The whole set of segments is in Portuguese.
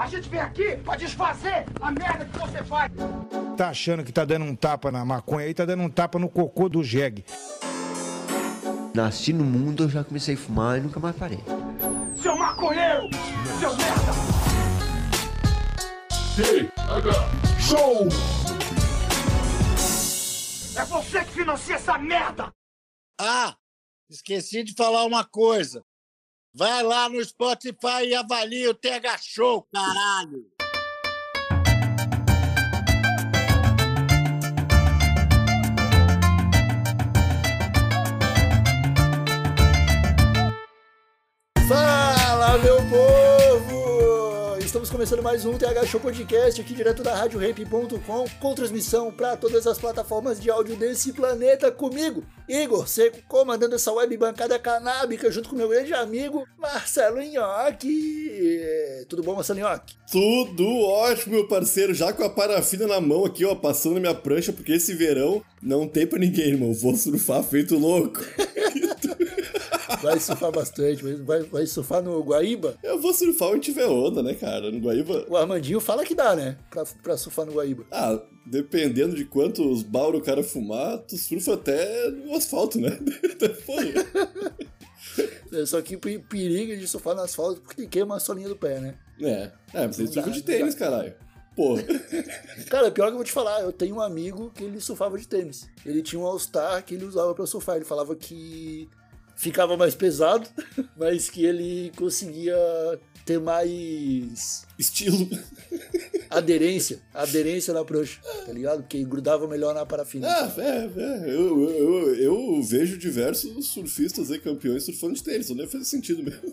A gente vem aqui pra desfazer a merda que você faz. Tá achando que tá dando um tapa na maconha aí, tá dando um tapa no cocô do jegue. Nasci no mundo, eu já comecei a fumar e nunca mais parei. Seu maconheiro! Seu merda! Show! É você que financia essa merda! Ah, esqueci de falar uma coisa. Vai lá no Spotify e avalia o TH Show, caralho! Começando mais um TH Show Podcast aqui direto da RadioRap.com com transmissão para todas as plataformas de áudio desse planeta comigo, Igor Seco, comandando essa web bancada canábica junto com meu grande amigo Marcelo Nhoque. Tudo bom, Marcelo Nhoque? Tudo ótimo, meu parceiro. Já com a parafina na mão aqui, ó, passando na minha prancha, porque esse verão não tem pra ninguém, irmão. Vou surfar feito louco. Vai surfar bastante, vai- vai, vai surfar no Guaíba? Eu vou surfar onde tiver onda, né, cara? No Guaíba. O Armandinho fala que dá, né? Pra, pra surfar no Guaíba. Ah, dependendo de quantos bauro o cara fumar, tu surfa até no asfalto, né? É, Só que pe- perigo de surfar no asfalto porque queima a solinha do pé, né? É, é, mas ele Não surfa dá, de tênis, caralho. Porra. Cara, pior que eu vou te falar, eu tenho um amigo que ele surfava de tênis. Ele tinha um All-Star que ele usava pra surfar. Ele falava que ficava mais pesado, mas que ele conseguia ter mais Estilo. aderência, aderência na prancha, tá ligado? Porque grudava melhor na parafina. Ah, é, é. Eu, eu, eu, eu vejo diversos surfistas aí, campeões, surfando de tênis. Não deve fazer sentido mesmo.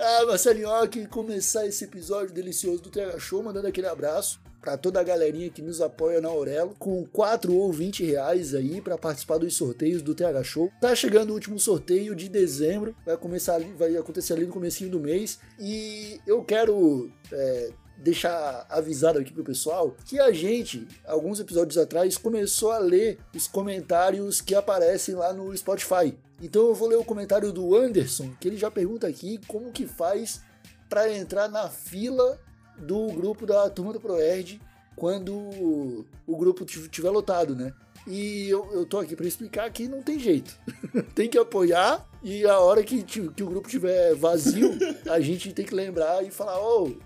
Ah, Marcelinho, ó, que começar esse episódio delicioso do TH Show, mandando aquele abraço pra toda a galerinha que nos apoia na Aurelo, com 4 ou 20 reais aí pra participar dos sorteios do TH Show. Tá chegando o último sorteio de dezembro, vai começar ali, vai acontecer ali no comecinho do mês, e eu quero é, deixar avisado aqui pro pessoal que a gente, alguns episódios atrás, começou a ler os comentários que aparecem lá no Spotify. Então eu vou ler o comentário do Anderson, que ele já pergunta aqui como que faz para entrar na fila do grupo da turma do Proerd quando o grupo estiver lotado, né? E eu, eu tô aqui para explicar que não tem jeito. tem que apoiar e a hora que, que o grupo estiver vazio, a gente tem que lembrar e falar: "Ô,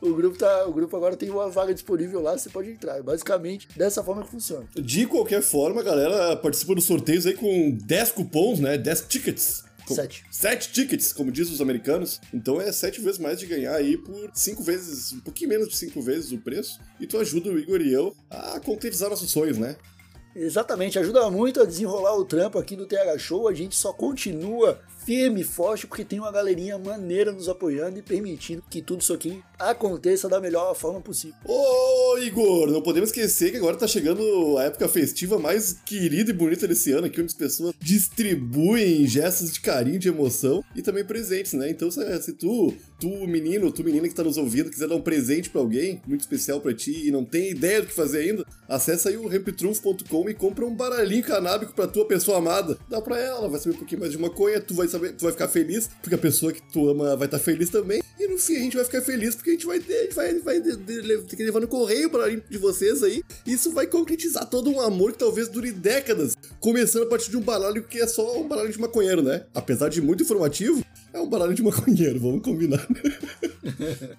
o grupo tá, o grupo agora tem uma vaga disponível lá, você pode entrar". Basicamente dessa forma que funciona. De qualquer forma, galera participa dos sorteios aí com 10 cupons, né? 10 tickets. Sete. Sete tickets, como dizem os americanos. Então é sete vezes mais de ganhar aí por cinco vezes, um pouquinho menos de cinco vezes o preço. E tu ajuda o Igor e eu a concretizar nossos sonhos, né? Exatamente, ajuda muito a desenrolar o trampo aqui do TH Show. A gente só continua firme e forte porque tem uma galerinha maneira nos apoiando e permitindo que tudo isso aqui aconteça da melhor forma possível. Ô, Igor, não podemos esquecer que agora tá chegando a época festiva mais querida e bonita desse ano, aqui onde as pessoas distribuem gestos de carinho, de emoção e também presentes, né? Então, se, tu, tu menino, tu menina que tá nos ouvindo, quiser dar um presente pra alguém muito especial pra ti e não tem ideia do que fazer ainda, acessa aí o ramptrunf.com e compra um baralhinho canábico pra tua pessoa amada. Dá pra ela, vai saber um pouquinho mais de maconha, tu vai saber, tu vai ficar feliz, porque a pessoa que tu ama vai estar feliz também. E no fim a gente vai ficar feliz porque a gente vai ter, gente vai, vai de- de- levar no correio para de vocês aí. Isso vai concretizar todo um amor que talvez dure décadas, começando a partir de um baralho que é só um baralho de maconheiro, né? Apesar de muito informativo, é um baralho de maconheiro, vamos combinar.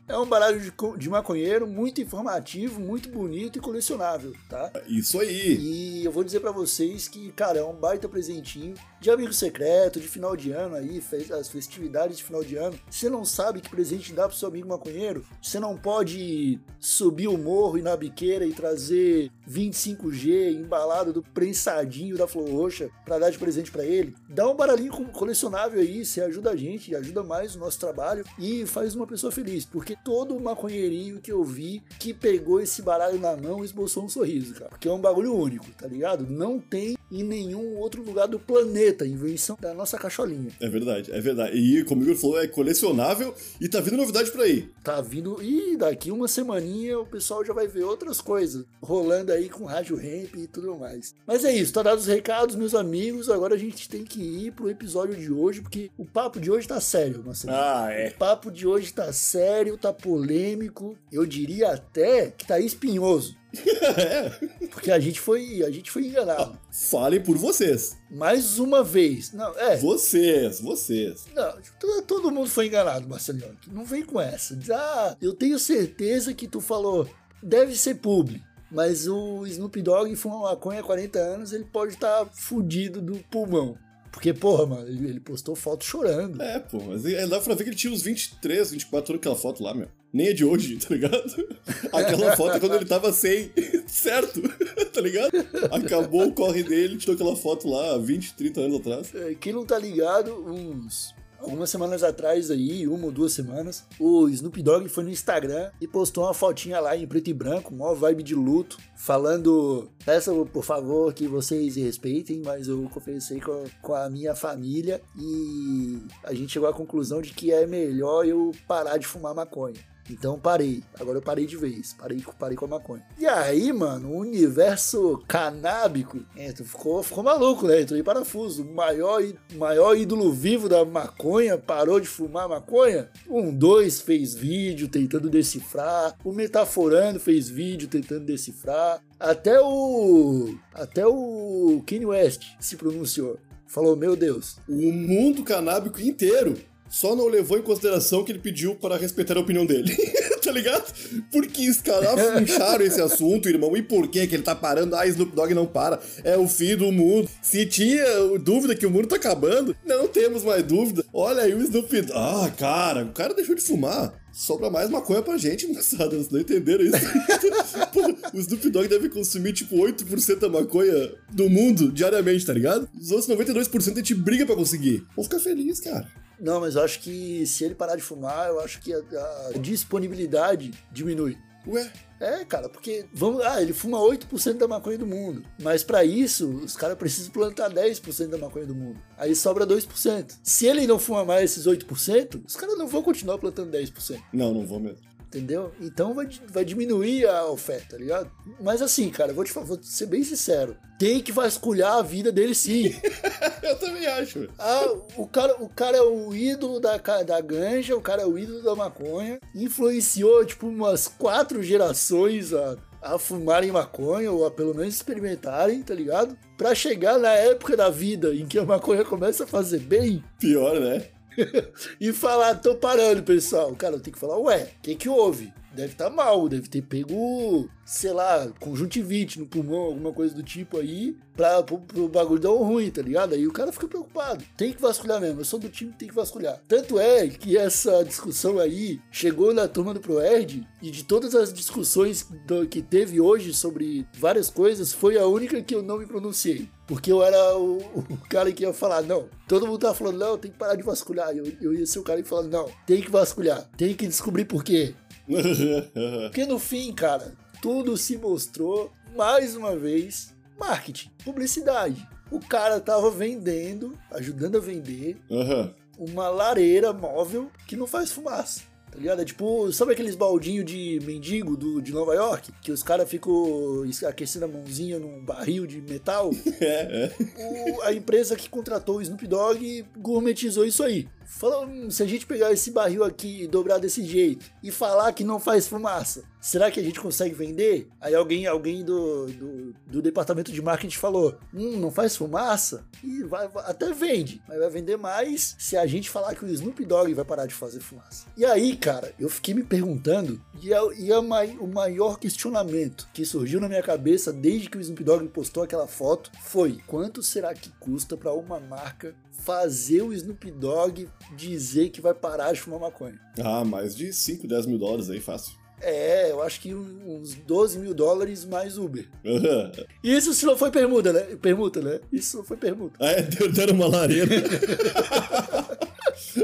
É um baralho de, de maconheiro muito informativo, muito bonito e colecionável, tá? Isso aí. E eu vou dizer pra vocês que, cara, é um baita presentinho de amigo secreto, de final de ano aí, as festividades de final de ano. Você não sabe que presente dá pro seu amigo maconheiro? Você não pode subir o morro e na biqueira e trazer 25G embalado do prensadinho da Flor Roxa pra dar de presente pra ele? Dá um baralhinho colecionável aí, você ajuda a gente, ajuda mais o nosso trabalho e faz uma pessoa feliz, porque todo maconheirinho que eu vi que pegou esse baralho na mão esboçou um sorriso, cara. Porque é um bagulho único, tá ligado? Não tem em nenhum outro lugar do planeta, invenção da nossa cacholinha. É verdade, é verdade. E como o Igor falou, é colecionável e tá vindo novidade por aí. Tá vindo. E daqui uma semaninha o pessoal já vai ver outras coisas rolando aí com Rádio Ramp e tudo mais. Mas é isso, tá dado os recados, meus amigos. Agora a gente tem que ir pro episódio de hoje, porque o papo de hoje tá sério, Marcelo. Ah, é. O papo de hoje tá sério, tá polêmico. Eu diria até que tá espinhoso. Porque a gente foi, a gente foi enganado. Falem por vocês. Mais uma vez. Não, é. Vocês, vocês. Não, to- todo mundo foi enganado, Marcelinho. Não vem com essa. Diz, ah, eu tenho certeza que tu falou, deve ser publi. Mas o Snoop Dogg fuma maconha há 40 anos, ele pode estar fudido do pulmão. Porque, porra, mano, ele, ele postou foto chorando. É, pô, mas é, dá pra ver que ele tinha uns 23, 24 anos aquela foto lá, meu. Nem é de hoje, tá ligado? Aquela foto é quando ele tava sem, certo, tá ligado? Acabou o corre dele, tirou aquela foto lá 20, 30 anos atrás. É, Quem não tá ligado, uns. Algumas semanas atrás aí, uma ou duas semanas, o Snoop Dogg foi no Instagram e postou uma fotinha lá em preto e branco, maior vibe de luto, falando: Peço por favor que vocês respeitem, mas eu conversei com, com a minha família e a gente chegou à conclusão de que é melhor eu parar de fumar maconha. Então parei. Agora eu parei de vez. Parei, parei com a maconha. E aí, mano, o universo canábico é, tu ficou, ficou maluco, né? Entrou em parafuso. O maior, maior ídolo vivo da maconha parou de fumar maconha. Um dois fez vídeo tentando decifrar. O Metaforando fez vídeo tentando decifrar. Até o. Até o Kanye West se pronunciou. Falou, meu Deus. O mundo canábico inteiro só não levou em consideração que ele pediu para respeitar a opinião dele. tá ligado? Porque os caras puxaram esse assunto, irmão. E por que que ele tá parando? Ah, Snoop Dogg não para. É o fim do mundo. Se tinha dúvida que o mundo tá acabando, não temos mais dúvida. Olha aí o Snoop Dogg. Ah, cara, o cara deixou de fumar. Sobra mais maconha pra gente, moçada. Vocês não entenderam isso? Pô, o Snoop Dogg deve consumir, tipo, 8% da maconha do mundo diariamente, tá ligado? Os outros 92% a gente briga pra conseguir. Vou ficar feliz, cara. Não, mas eu acho que se ele parar de fumar, eu acho que a, a disponibilidade diminui. Ué, É, cara, porque vamos, ah, ele fuma 8% da maconha do mundo. Mas pra isso, os caras precisam plantar 10% da maconha do mundo. Aí sobra 2%. Se ele não fuma mais esses 8%, os caras não vão continuar plantando 10%. não, não vou mesmo. Entendeu? Então vai, vai diminuir a oferta, tá ligado? Mas assim, cara, vou te vou ser bem sincero. Tem que vasculhar a vida dele sim. Eu também acho. Ah, o cara, o cara é o ídolo da, da ganja, o cara é o ídolo da maconha. Influenciou, tipo, umas quatro gerações a, a fumarem maconha, ou a pelo menos experimentarem, tá ligado? Pra chegar na época da vida em que a maconha começa a fazer bem Pior, né? e falar, tô parando, pessoal. Cara, eu tenho que falar, ué, o que que houve? Deve estar mal, deve ter pego, sei lá, conjuntivite no pulmão, alguma coisa do tipo aí, pra, pro, pro bagulho dar um ruim, tá ligado? Aí o cara fica preocupado. Tem que vasculhar mesmo, eu sou do time que tem que vasculhar. Tanto é que essa discussão aí chegou na turma do ProErd e de todas as discussões do- que teve hoje sobre várias coisas, foi a única que eu não me pronunciei. Porque eu era o, o cara que ia falar, não. Todo mundo tava falando, não, tem que parar de vasculhar. Eu, eu ia ser o cara que falando, não, tem que vasculhar, tem que descobrir por quê. Porque no fim, cara, tudo se mostrou, mais uma vez, marketing, publicidade. O cara tava vendendo, ajudando a vender, Aham. uma lareira móvel que não faz fumaça. Tá ligado? É tipo, sabe aqueles baldinhos de mendigo do, de Nova York? Que os caras ficam aquecendo a mãozinha num barril de metal? É, é. o- a empresa que contratou o Snoop Dogg gourmetizou isso aí. Falou, "Hum, se a gente pegar esse barril aqui e dobrar desse jeito e falar que não faz fumaça, será que a gente consegue vender? Aí alguém, alguém do, do, do departamento de marketing falou, hum, não faz fumaça? E vai, vai- até vende, mas vai vender mais se a gente falar que o Snoop Dogg vai parar de fazer fumaça. E aí, cara, eu fiquei me perguntando, e, é, e é o maior questionamento que surgiu na minha cabeça desde que o Snoop Dogg postou aquela foto foi: quanto será que custa para uma marca fazer o Snoop Dogg dizer que vai parar de fumar maconha? Ah, mais de 5, 10 mil dólares aí, fácil. É, eu acho que uns 12 mil dólares mais Uber. Isso se não foi permuta, né? Permuta, né? Isso não foi permuta. Ah, é, deu- deram uma lareira.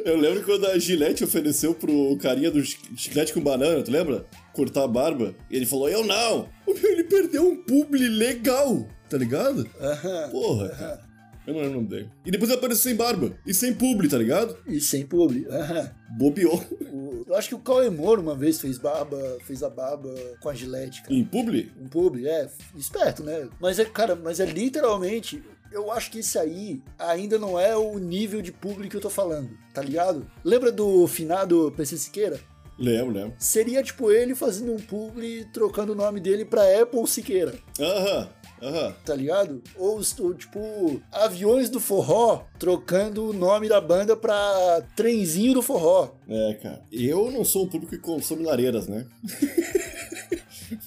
Eu lembro quando a Gillette ofereceu pro carinha do chi- chiclete com banana, tu lembra? Cortar a barba. E ele falou, eu não. Ele perdeu um publi legal, tá ligado? Porra, cara. Eu não lembro o nome dele. E depois ele apareceu sem barba. E sem publi, tá ligado? E sem publi. Bobeou. O- Eu acho que o Cauê Moro uma vez fez barba, fez a barba com a gilete, cara. Em publi? Um publi, é, esperto, né? Mas é, cara, mas é literalmente. Eu acho que esse aí ainda não é o nível de publi que eu tô falando, tá ligado? Lembra do finado PC Siqueira? Lembro, lembro. Seria tipo ele fazendo um publi trocando o nome dele pra Apple Siqueira, Aham, aham. tá ligado? Ou, ou, tipo aviões do forró trocando o nome da banda pra trenzinho do forró. É, cara. Eu não sou um público que consome lareiras, né?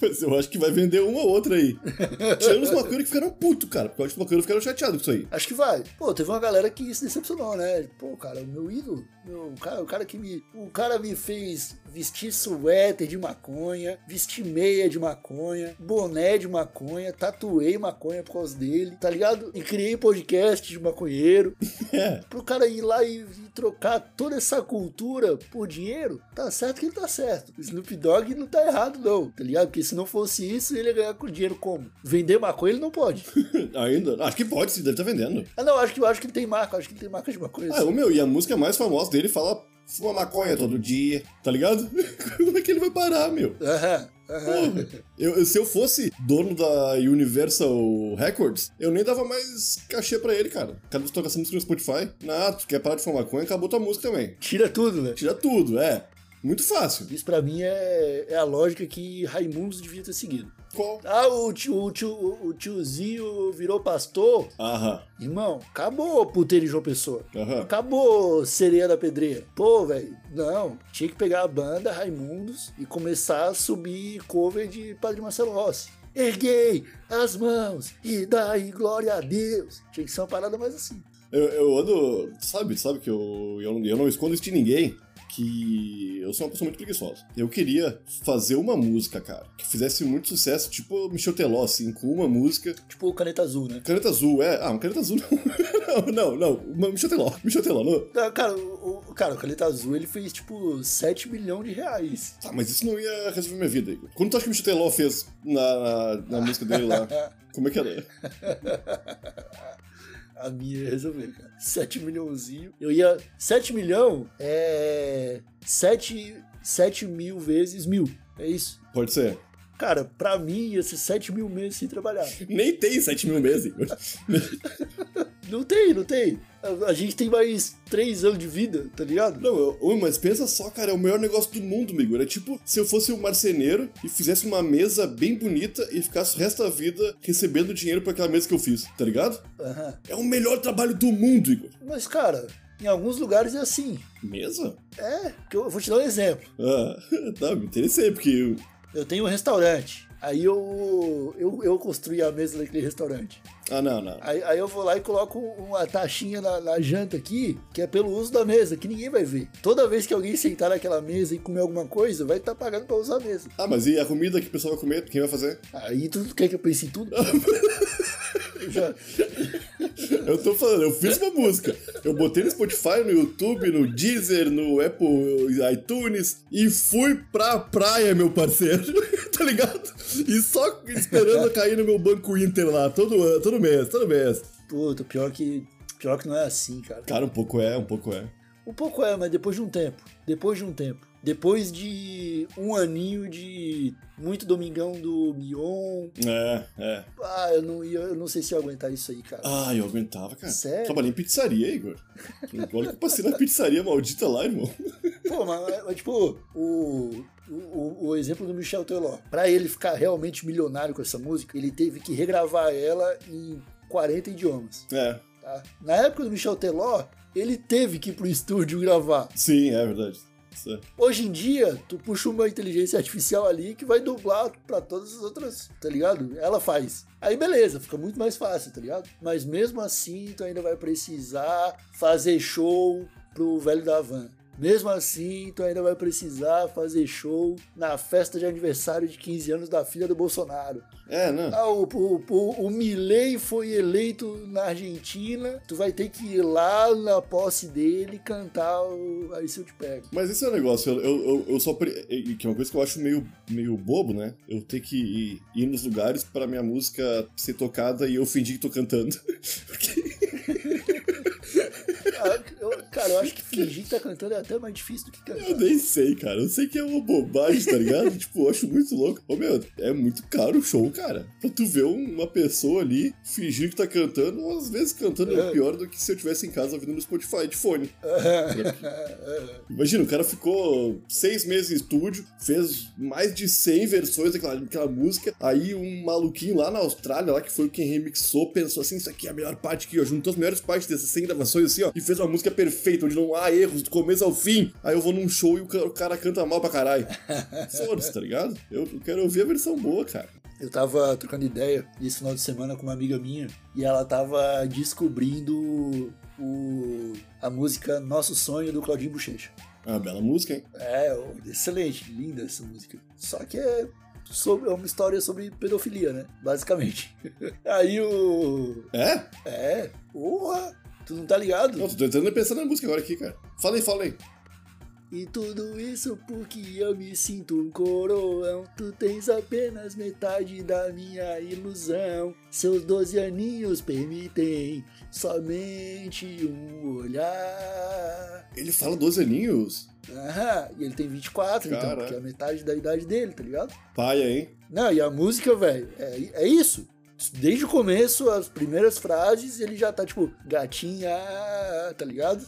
Mas eu acho que vai vender uma ou outra aí. Tirando os maconheiros que ficaram putos, cara. Porque eu acho que os maconheiros ficaram chateados com isso aí. Acho que vai. Pô, teve uma galera que se decepcionou, né? Pô, cara, o meu ídolo, meu, o, cara, o cara que me. O cara me fez vestir suéter de maconha, vestir meia de maconha, boné de maconha, tatuei maconha por causa dele, tá ligado? E criei podcast de maconheiro. É. Pro cara ir lá e trocar toda essa cultura por dinheiro, tá certo que ele tá certo. O Snoop Dogg não tá errado, não, tá ligado? Porque se não fosse isso, ele ia ganhar com dinheiro como? Vender maconha ele não pode. Ainda? Acho que pode, sim, deve estar vendendo. Ah, não, acho que, acho que ele tem marca, acho que ele tem marca de maconha. Ah, o meu, e a música mais famosa dele fala fuma maconha todo dia, tá ligado? Como é que ele vai parar, meu? Aham. Porra. Eu, se eu fosse dono da Universal Records, eu nem dava mais cachê pra ele, cara. Cada vez que toca essa música no Spotify, nada, tu quer parar de fumar maconha, acabou tua música também. Tira tudo, né? Tira tudo, é. Muito fácil. Isso pra mim é, é a lógica que Raimundos devia ter seguido. Qual? Ah, o, tio, o, tio, o tiozinho virou pastor. Aham, Irmão, acabou puteiro em João Pessoa. aham. Acabou Sereia da Pedreira. Pô, velho, não. Tinha que pegar a banda Raimundos e começar a subir cover de Padre Marcelo Rossi. Erguei as mãos e dai glória a Deus. Tinha que ser uma parada mais assim. Eu, eu ando. Sabe, sabe que eu, eu, eu não escondo isso de ninguém. Que eu sou uma pessoa muito preguiçosa. Eu queria fazer uma música, cara, que fizesse muito sucesso, tipo Michel Teló, assim, com uma música. Tipo Caneta Azul, né? Caneta azul, é. Ah, um caneta azul não. não, não, não. Uma Michel Teló. Michel Teló, não. Não, Cara, o, o- cara, o Caneta Azul ele fez tipo 7 milhões de reais. Tá, mas isso não ia resolver minha vida, Igor. Quando tu acha que o Michel Teló fez na, na, na música dele lá? Como é que era? A minha ia resolver, cara. 7 milhãozinho. Eu ia. 7 milhão é. 7, 7 mil vezes mil. É isso. Pode ser. Cara, pra mim ia ser 7 mil meses sem trabalhar. Nem tem 7 mil meses, Igor. Não tem, não tem. A, a gente tem mais 3 anos de vida, tá ligado? Não, eu, mas pensa só, cara, é o melhor negócio do mundo, Igor. É tipo se eu fosse um marceneiro e fizesse uma mesa bem bonita e ficasse o resto da vida recebendo dinheiro por aquela mesa que eu fiz, tá ligado? Aham. É o melhor trabalho do mundo, Igor. Mas, cara, em alguns lugares é assim. Mesa? É, que eu vou te dar um exemplo. Ah, tá, me interessei, porque. Eu- tenho um restaurante. Aí eu, eu, eu construí a mesa daquele restaurante. Ah, não, não. Aí, aí eu vou lá e coloco uma taxinha na, na janta aqui, que é pelo uso da mesa, que ninguém vai ver. Toda vez que alguém sentar naquela mesa e comer alguma coisa, vai estar pagando pra usar a mesa. Ah, mas e a comida que o pessoal vai comer? Quem vai fazer? Aí tu quer que eu pense em tudo? Já- Eu tô falando, eu fiz uma música. Eu botei no Spotify, no YouTube, no Deezer, no Apple iTunes e fui pra praia, meu parceiro. tá ligado? E só esperando cair no meu banco Inter lá, todo, ano- todo mês, todo mês. Puta, pior que, pior que não é assim, cara. Cara, um pouco é, um pouco é. Um pouco é, mas depois de um tempo. Depois de um tempo. Depois de um aninho de muito domingão do Mion. É, é. Ah, eu não, eu não sei se ia aguentar isso aí, cara. Ah, eu aguentava, cara. Sério? Trabalhei em pizzaria, Igor. Olha que eu passei na pizzaria maldita lá, irmão. Pô, mas, mas, tipo, o, o, o exemplo do Michel Teló. Pra ele ficar realmente milionário com essa música, ele teve que regravar ela em 40 idiomas. É, Tá? Na época do Michel Teló, ele teve que ir pro estúdio gravar. sim, é verdade. Hoje em dia, tu puxa uma inteligência artificial ali que vai dublar pra todas as outras, tá ligado? Ela faz. Aí beleza, fica muito mais fácil, tá ligado? Mas mesmo assim, tu ainda vai precisar fazer show pro velho da van. Mesmo assim, tu ainda vai precisar fazer show na festa de aniversário de 15 anos da filha do Bolsonaro. É, não. Ah, o, o, o, o Milley foi eleito na Argentina, tu vai ter que ir lá na posse dele cantar o Aí Se Eu Te Pego. Mas esse é o negócio, eu, eu, eu, só. pre- Que é uma coisa que eu acho meio, meio bobo, né? Eu ter que ir, ir nos lugares pra minha música ser tocada e eu fingir que tô cantando. Porque Ah, cara, eu acho que fingir que tá cantando é até mais difícil do que cantar. Eu nem sei, cara. Eu sei que é uma bobagem, tá ligado? tipo, eu acho muito louco. Ô, meu, é muito caro o show, cara. Pra tu ver uma pessoa ali fingir que tá cantando, ou às vezes cantando é É. pior do que se eu tivesse em casa ouvindo no Spotify de fone. Imagina, o cara ficou seis meses em estúdio, fez mais de 100 versões daquela, daquela música. Aí um maluquinho lá na Austrália, lá que foi quem remixou, pensou assim: Isso aqui é a melhor parte aqui, ó. Juntou as melhores partes dessas 100 gravações assim, ó. E fez uma música perfeita, onde não há erros do começo ao fim. Aí eu vou num show e o ca- o cara, canta mal pra caralho. Foda-se, tá ligado? Eu, quero ouvir a versão boa, cara. Eu tava trocando ideia esse final de semana com uma amiga minha e ela tava descobrindo o, a música Nosso Sonho do Claudinho Bochecha. É uma bela música, hein? É, excelente, linda essa música. Só que é, sobre, é uma história sobre pedofilia, né? Basicamente. Aí o. É? É, porra! Tu não tá ligado? Não, tô tentando pensar na música agora aqui, cara. Fala aí, fala aí. E tudo isso porque eu me sinto um coroão. Tu tens apenas metade da minha ilusão. Seus 12 aninhos permitem somente um olhar. Ele fala 12 aninhos? Aham, e ele tem 24, então, Caraca. porque é a metade da idade dele, tá ligado? Paia, hein? Não, e a música, velho, é, é isso. Desde o começo, as primeiras frases, ele já tá tipo, gatinha, tá ligado?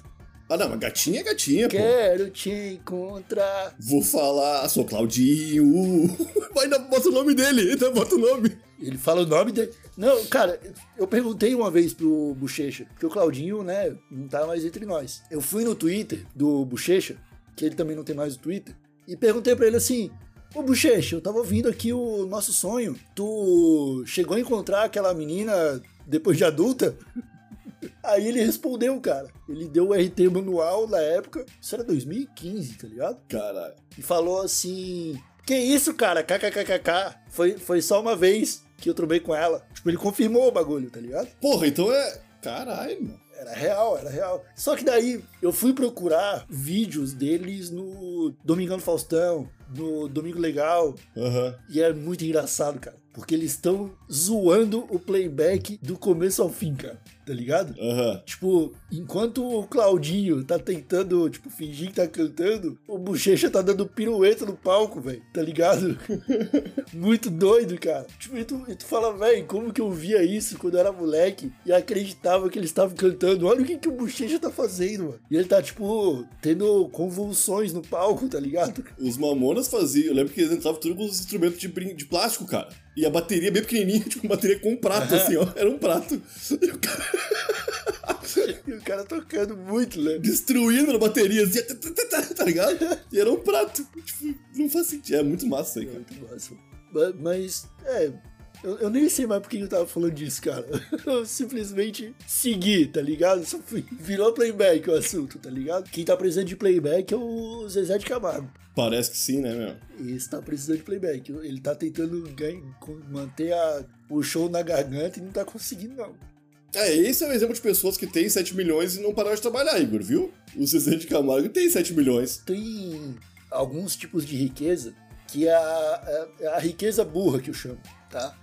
Ah, não, mas gatinha é gatinha, pô. Quero te encontrar. Vou falar, sou Claudinho. Vai ainda bota o nome dele, ainda bota o nome. Ele fala o nome dele. Não, cara, eu perguntei uma vez pro Bochecha, porque o Claudinho, né, não tá mais entre nós. Eu fui no Twitter do Bochecha, que ele também não tem mais o Twitter, e perguntei pra ele assim: Ô Bochecha, eu tava ouvindo aqui o nosso sonho. Tu chegou a encontrar aquela menina depois de adulta? Aí ele respondeu, cara. Ele deu o RT manual na época. Isso era 2015, tá ligado? Caralho. e falou assim: Que isso, cara? KKKKK. Foi, foi só uma vez que eu trombei com ela. Tipo, ele confirmou o bagulho, tá ligado? Porra, então é. Caralho, mano. Era real, era real. Só que daí eu fui procurar vídeos deles no Domingão do Faustão, no Domingo Legal, Aham. e é muito engraçado, cara. Porque eles estão zoando o playback do começo ao fim, cara. Tá ligado? Aham. Tipo, enquanto o Claudinho tá tentando, tipo, fingir que tá cantando, o Bochecha tá dando pirueta no palco, velho. Tá ligado? Muito doido, cara. Tipo, e tu, e tu fala, velho, como que eu via isso quando eu era moleque e acreditava que eles estavam cantando? Olha o que, que o Bochecha tá fazendo, mano. E ele tá, tipo, tendo convulsões no palco, tá ligado? Os Mamonas faziam. Eu lembro que eles entravam tudo com os instrumentos de, de plástico, cara. E a bateria bem pequenininha, tipo, uma bateria com um prato, assim, ó. Era um prato. E o cara E o cara tocando muito, né? destruindo a bateria, assim, tá ligado? E era um prato. Tipo, não faz sentido. É muito massa aí, cara. Muito massa. Ma- Mas, é. Eu, eu nem sei mais por que eu tava falando disso, cara. Eu simplesmente segui, tá ligado? Só fui, virou playback o assunto, tá ligado? Quem tá precisando de playback é o Zezé de Camargo. Parece que sim, né, meu? Esse tá precisando de playback. Ele tá tentando ganhar, manter a- o show na garganta e não tá conseguindo, não. É, esse é um exemplo de pessoas que têm 7 milhões e não pararam de trabalhar, Igor, viu? O Zezé de Camargo tem 7 milhões. Tem alguns tipos de riqueza que é a, é a riqueza burra que eu chamo, tá?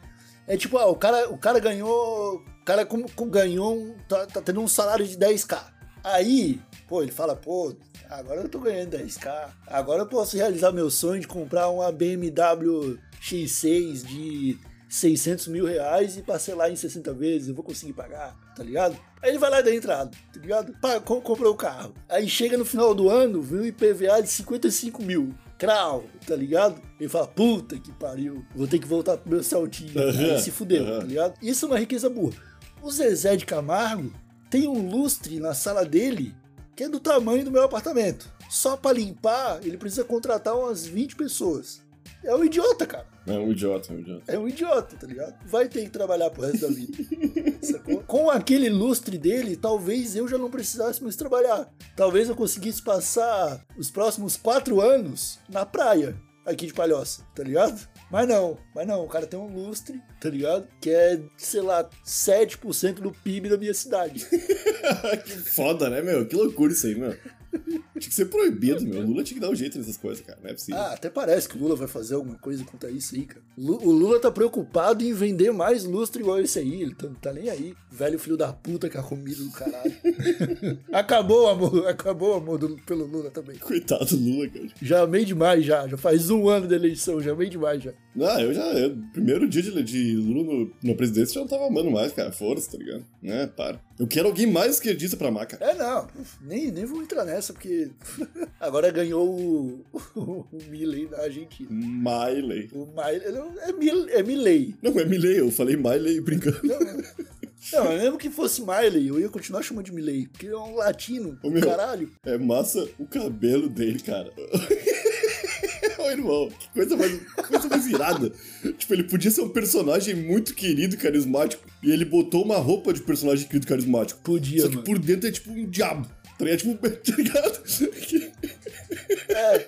É tipo, ah, o cara, o cara ganhou. O cara com, com- ganhou. um- tá, tá tendo um salário de 10k. Aí, pô, ele fala, pô, agora eu tô ganhando 10k. Agora eu posso realizar meu sonho de comprar uma BMW X6 de 600 mil reais e parcelar em 60 vezes. Eu vou conseguir pagar, tá ligado? Aí ele vai lá dá entrada, tá ligado? Com- comprou o carro. Aí chega no final do ano, um IPVA de 55 mil. Crau, tá ligado? Ele fala, puta que pariu, vou ter que voltar pro meu saltinho. Aham, Aí se fudeu, aham. tá ligado? Isso é uma riqueza burra. O Zezé de Camargo tem um lustre na sala dele que é do tamanho do meu apartamento. Só pra limpar, ele precisa contratar umas 20 pessoas. É um idiota, cara. É um idiota, é um idiota. É um idiota, tá ligado? Vai ter que trabalhar pro resto da vida. sacou? Com aquele lustre dele, talvez eu já não precisasse mais trabalhar. Talvez eu conseguisse passar os próximos quatro anos na praia, aqui de Palhoça, tá ligado? Mas não, mas não, o cara tem um lustre, tá ligado? Que é, sei lá, 7% do PIB da minha cidade. que foda, né, meu? Que loucura isso aí, meu. Tinha que ser proibido, meu. O Lula tinha que dar um jeito nessas coisas, cara. Não é possível. Ah, até parece que o Lula vai fazer alguma coisa contra isso aí, cara. O Lula tá preocupado em vender mais lustre igual esse aí. Ele tá, tá nem aí. Velho filho da puta que a comida do caralho. acabou o amor, acabou o amor do- pelo Lula também. Coitado do Lula, cara. Já amei demais já. Já faz um ano da eleição, já amei demais já. Ah, eu já. Eu, primeiro dia de, de Lula no, na presidência já não tava amando mais, cara. Força, tá ligado? É, para. Eu quero alguém mais esquerdista pra amar, cara. É, não. Nem, nem vou entrar nessa, porque agora ganhou o, o, Milley da Argentina. Miley. O Miley, não, é, Mil, é Milley. Não, é Milley, eu falei Miley brincando. Não, mesmo que fosse Miley, eu ia continuar chamando de Milley, porque é um latino, Ô, meu. caralho. É massa o cabelo dele, cara. Irmão, que coisa mais, coisa mais irada. Tipo, ele podia ser um personagem muito querido e carismático. E ele botou uma roupa de personagem querido e carismático. Podia, Só que mano. por dentro é tipo um diabo. Ligado? Tipo, tá ligado? É,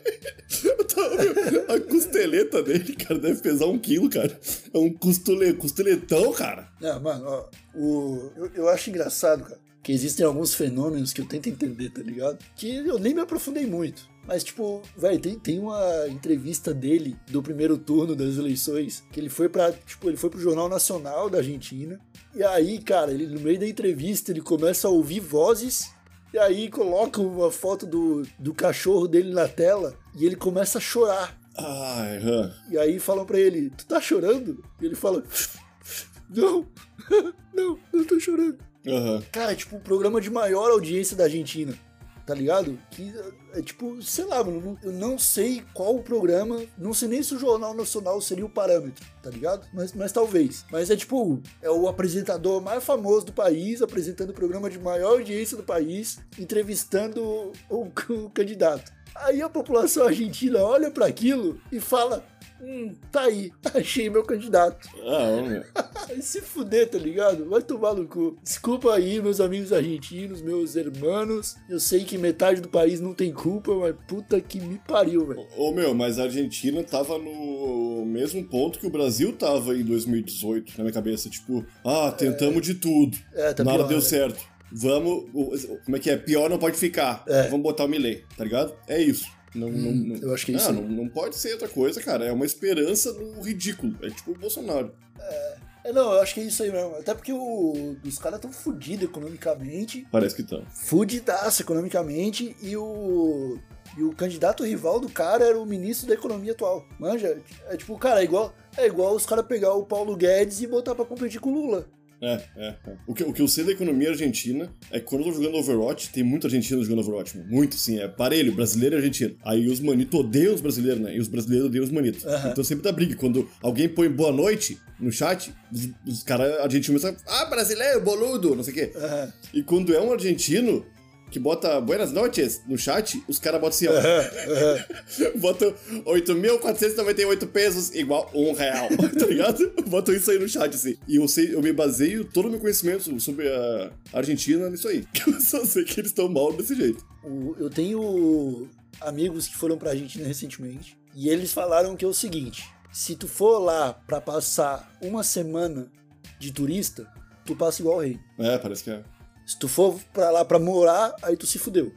A costeleta dele, cara, deve pesar um quilo, cara. É um costele, costeletão, cara. não, mano, ó, o, eu, eu acho engraçado, cara, que existem alguns fenômenos que eu tento entender, tá ligado? Que eu nem me aprofundei muito. Mas, tipo, velho, tem, tem uma entrevista dele do primeiro turno das eleições, que ele foi para tipo, ele foi pro Jornal Nacional da Argentina. E aí, cara, ele no meio da entrevista, ele começa a ouvir vozes e aí coloca uma foto do, do cachorro dele na tela e ele começa a chorar. Ai, hã. E aí falam pra ele, tu tá chorando? E ele fala, não, não, não tô chorando. Aham. Cara, é tipo o programa de maior audiência da Argentina, tá ligado? Que é tipo, sei lá, mano, eu não sei qual o programa, não sei nem se o Jornal Nacional seria o parâmetro, tá ligado? Mas, mas talvez. Mas é tipo, é o apresentador mais famoso do país, apresentando o programa de maior audiência do país, entrevistando o, o candidato. Aí a população argentina olha pra aquilo e fala: Hum, tá aí, achei meu candidato. Ah, ô, meu. Se fuder, tá ligado? Vai tomar no cu. Desculpa aí, meus amigos argentinos, meus hermanos. Eu sei que metade do país não tem culpa, mas puta que me pariu, velho. Ô, meu, mas a Argentina tava no mesmo ponto que o Brasil tava em 2018, na minha cabeça. Tipo, ah, tentamos de tudo. É, tá Nada pior, deu né? certo. Vamos. Como é que é? Pior não pode ficar. É. Vamos botar o Milley, tá ligado? É isso. Não, não, não- eu acho que é isso Ah, não, não pode ser outra coisa, cara. É uma esperança no ridículo. É tipo o Bolsonaro. É, não, eu acho que é isso aí mesmo. Até porque o- os caras tão fudidos economicamente. Parece que tá. Fudidaço economicamente. E o. E o candidato rival do cara era o ministro da economia atual. Manja? É tipo, cara, é igual, é igual os caras pegar o Paulo Guedes e botar pra competir com o Lula. É, é, é. O que, o que eu sei da economia argentina é que quando eu tô jogando Overwatch, tem muita argentina jogando Overwatch, mano. Muito, sim. É parelho, brasileiro e argentino. Aí os manitos odeiam os brasileiros, né? E os brasileiros odeiam os manitos. Então sempre dá briga. Quando alguém põe boa noite no chat, os, os caras argentinos começam a, Ah, brasileiro, boludo, não sei o quê. E quando é um argentino que bota buenas noches no chat, os caras botam assim, ó. botam 8.498 pesos igual um real, tá ligado? Botam isso aí no chat, assim. E eu sei, eu me baseio todo o meu conhecimento sobre a Argentina nisso aí. Que eu só sei que eles estão mal desse jeito. O- eu tenho amigos que foram pra Argentina recentemente e eles falaram que é o seguinte: se tu for lá pra passar uma semana de turista, tu passa igual rei. É, parece que é. Se tu for pra lá pra morar, aí tu se fudeu.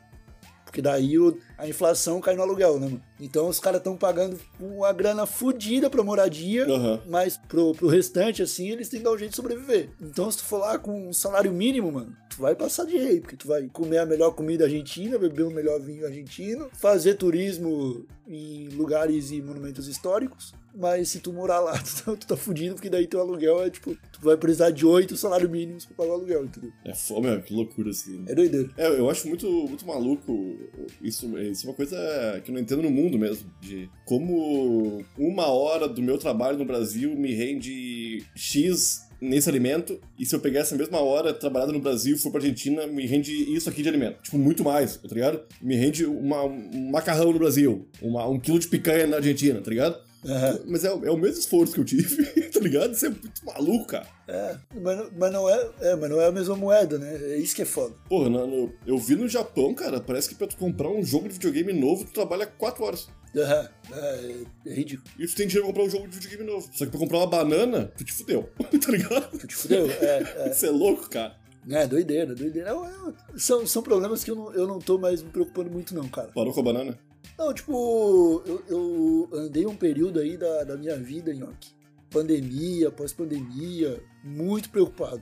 Porque daí o- a inflação cai no aluguel, né, mano? Então os caras estão pagando uma grana fodida pra moradia, Aham. mas pro, pro restante, assim, eles têm que dar um jeito de sobreviver. Então se tu for lá com um salário mínimo, mano, tu vai passar de rei, porque tu vai comer a melhor comida argentina, beber o melhor vinho argentino, fazer turismo em lugares e monumentos históricos. Mas se tu morar lá, tu tá, tu tá fudido, porque daí teu aluguel é tipo, vai precisar de oito salários mínimos pra pagar o aluguel, entendeu? É fome, que loucura, assim. É doideira. É, eu acho muito, muito maluco isso, isso é uma coisa que eu não entendo no mundo mesmo, de como uma hora do meu trabalho no Brasil me rende X nesse alimento, e se eu pegar essa mesma hora trabalhada no Brasil e for pra Argentina, me rende isso aqui de alimento. Tipo, muito mais, tá ligado? Me rende uma, um macarrão no Brasil, uma, um quilo de picanha na Argentina, tá ligado? Aham. Mas é, o- é o mesmo esforço que eu tive, tá ligado? Isso é muito maluco, cara. É, mas, não- mas, não é, é, mas não é a mesma moeda, né? É isso que é foda. Porra, no- no- eu vi no Japão, cara, parece que pra tu comprar um jogo de videogame novo, tu trabalha 4 horas. Aham, é, é ridículo. E tu tem dinheiro pra comprar um jogo de videogame novo. Só que pra comprar uma banana, tu te fudeu. tá ligado? Tu te fudeu? É, é. Isso é louco, cara. É, doideira, doideira. É, é, são, são problemas que eu não, eu não tô mais me preocupando muito, não, cara. Parou com a banana? Não, tipo, eu, eu andei um período aí da, da minha vida, Nhoque. Pandemia, pós-pandemia, muito preocupado.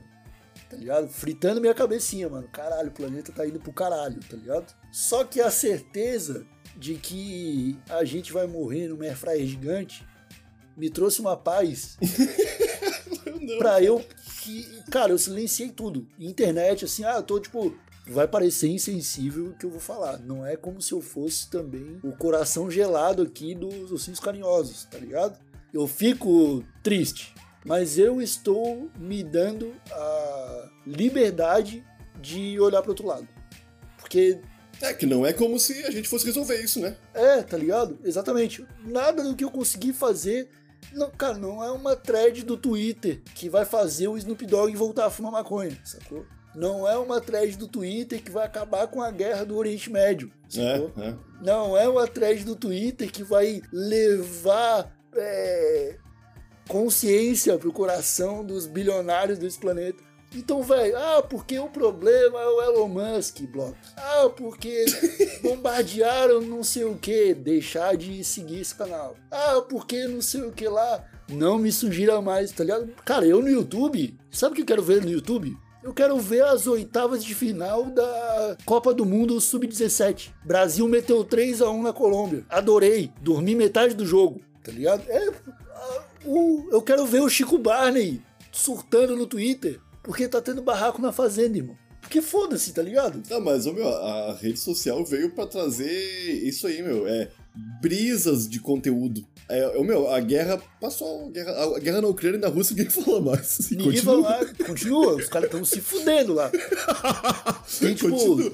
Tá ligado? Fritando minha cabecinha, mano. Caralho, o planeta tá indo pro caralho, tá ligado? Só que a certeza de que a gente vai morrer numa airfryer gigante me trouxe uma paz pra eu que, cara, eu silenciei tudo. Internet, assim, ah, eu tô tipo, vai parecer insensível o que eu vou falar. Não é como se eu fosse também o coração gelado aqui dos ossinhos carinhosos, tá ligado? Eu fico triste, mas eu estou me dando a liberdade de olhar para outro lado. Porque É, que não é como se a gente fosse resolver isso, né? é, tá ligado? Exatamente. Nada do que eu consegui fazer. Não, cara, não é uma thread do Twitter que vai fazer o Snoop Dogg voltar a fumar maconha, sacou? Não é uma thread do Twitter que vai acabar com a guerra do Oriente Médio? É, é. Não é uma thread do Twitter que vai levar é, consciência pro coração dos bilionários desse planeta. Então, velho, ah, porque o problema é o Elon Musk, Block. Ah, porque bombardearam não sei o que, deixar de seguir esse canal. Ah, porque não sei o que lá, não me sugira mais, tá ligado? Cara, eu no YouTube, sabe o que eu quero ver no YouTube? Eu quero ver as oitavas de final da Copa do Mundo Sub-17. Brasil meteu 3 a 1 na Colômbia. Adorei. Dormi metade do jogo, tá ligado? É, eu quero ver o Chico Barney surtando no Twitter. Porque tá tendo barraco na fazenda, irmão. Porque foda-se, tá ligado? Não, mas, ô, meu, a rede social veio pra trazer isso aí, meu. É brisas de conteúdo. É, ô, meu, a guerra passou. A guerra, a guerra na Ucrânia e na Rússia, ninguém fala mais. Ninguém vai lá, continua. Os caras estão se fudendo lá. Tem, tipo, Continua.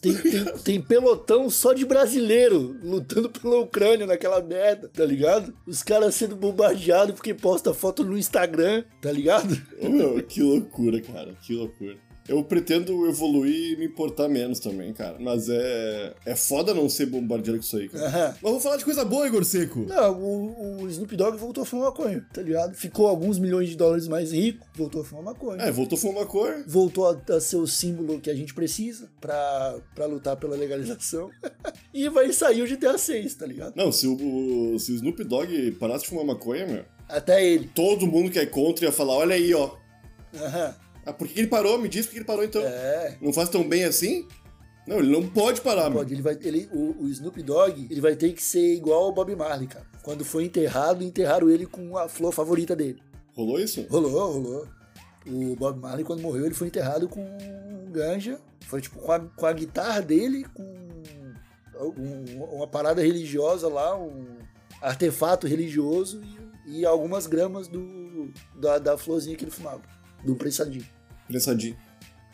tem, tem, tem pelotão só de brasileiro lutando pela Ucrânia naquela merda, tá ligado? Os caras sendo bombardeados porque posta foto no Instagram, tá ligado? Ô, meu, que loucura, cara. Que loucura. Eu pretendo evoluir e me importar menos também, cara. Mas é. É foda não ser bombardeado com isso aí, cara. Aham. Mas vamos falar de coisa boa, Igor Seco. Não, o, o Snoop Dogg voltou a fumar maconha, tá ligado? Ficou alguns milhões de dólares mais rico, voltou a fumar maconha. É, voltou a fumar uma cor. voltou a, a ser o símbolo que a gente precisa pra, pra lutar pela legalização. e vai sair o GTA 6, tá ligado? Não, se o, se o Snoop Dogg parasse de fumar maconha, meu, Até ele. todo mundo que é contra ia falar: olha aí, ó. Aham. Ah, por que ele parou? Me diz por que ele parou então. É. Não faz tão bem assim? Não, ele não pode parar, meu. Pode, ele vai, ele, o, o Snoop Dogg, ele vai ter que ser igual ao Bob Marley, cara. Quando foi enterrado, enterraram ele com a flor favorita dele. Rolou isso? Rolou, rolou. O Bob Marley, quando morreu, ele foi enterrado com ganja. Foi tipo com a, com a guitarra dele, com um- uma parada religiosa lá, um artefato religioso e, e algumas gramas do, da, da florzinha que ele fumava, do prensadinho. Prensadinho.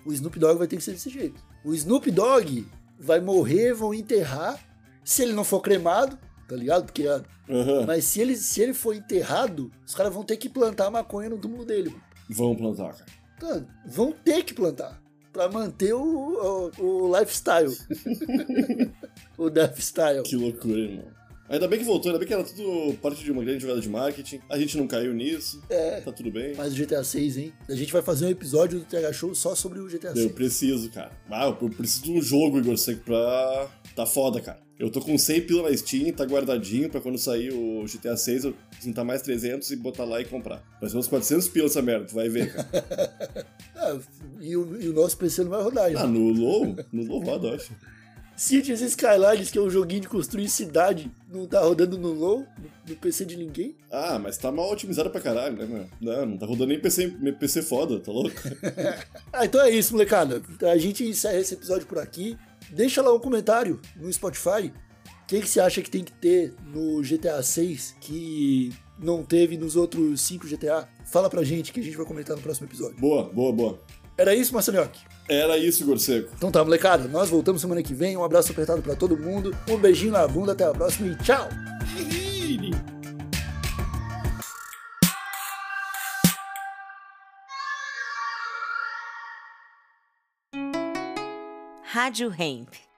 O Snoop Dogg vai ter que ser desse jeito. O Snoop Dogg vai morrer, vão enterrar. Se ele não for cremado, tá ligado? Porque Aham. mas se ele, se ele for enterrado, os caras vão ter que plantar maconha no túmulo dele. mano. Vamos plantar, cara. Tá, vão ter que plantar. Pra manter o, o, o lifestyle. o death style. Que loucura, irmão. Ainda bem que voltou, ainda bem que era tudo parte de uma grande jogada de marketing. A gente não caiu nisso. É. Tá tudo bem. Mas o GTA 6, hein? A gente vai fazer um episódio do TH Show só sobre o GTA Eu 6. preciso, cara. Ah, eu preciso de um jogo, Igor Seco, pra. Tá foda, cara. Eu tô com 100 pila na Steam, tá guardadinho pra quando sair o GTA 6 eu juntar mais 300 e botar lá e comprar. Vai ser uns 400 pila essa merda, tu vai ver, cara. Ah, e, o, e o nosso PC não vai rodar, Ah, já. no low? No low roda, eu acho. Cities Skylines, que é um joguinho de construir cidade, não tá rodando no low, no, PC de ninguém. Ah, mas tá mal otimizado pra caralho, né, meu? Não, não tá rodando nem PC, PC foda, tá louco? Ah, então é isso, molecada. A gente encerra esse episódio por aqui. Deixa lá um comentário no Spotify. O que, que você acha que tem que ter no GTA 6 que não teve nos outros 5 GTA? Fala pra gente que a gente vai comentar no próximo episódio. Boa, boa, boa. Era isso, Marcelinhoque? Era isso, Igor Seco. Então tá, molecada. Nós voltamos semana que vem. Um abraço apertado pra todo mundo. Um beijinho na bunda. Até a próxima e tchau! Rádio Hemp.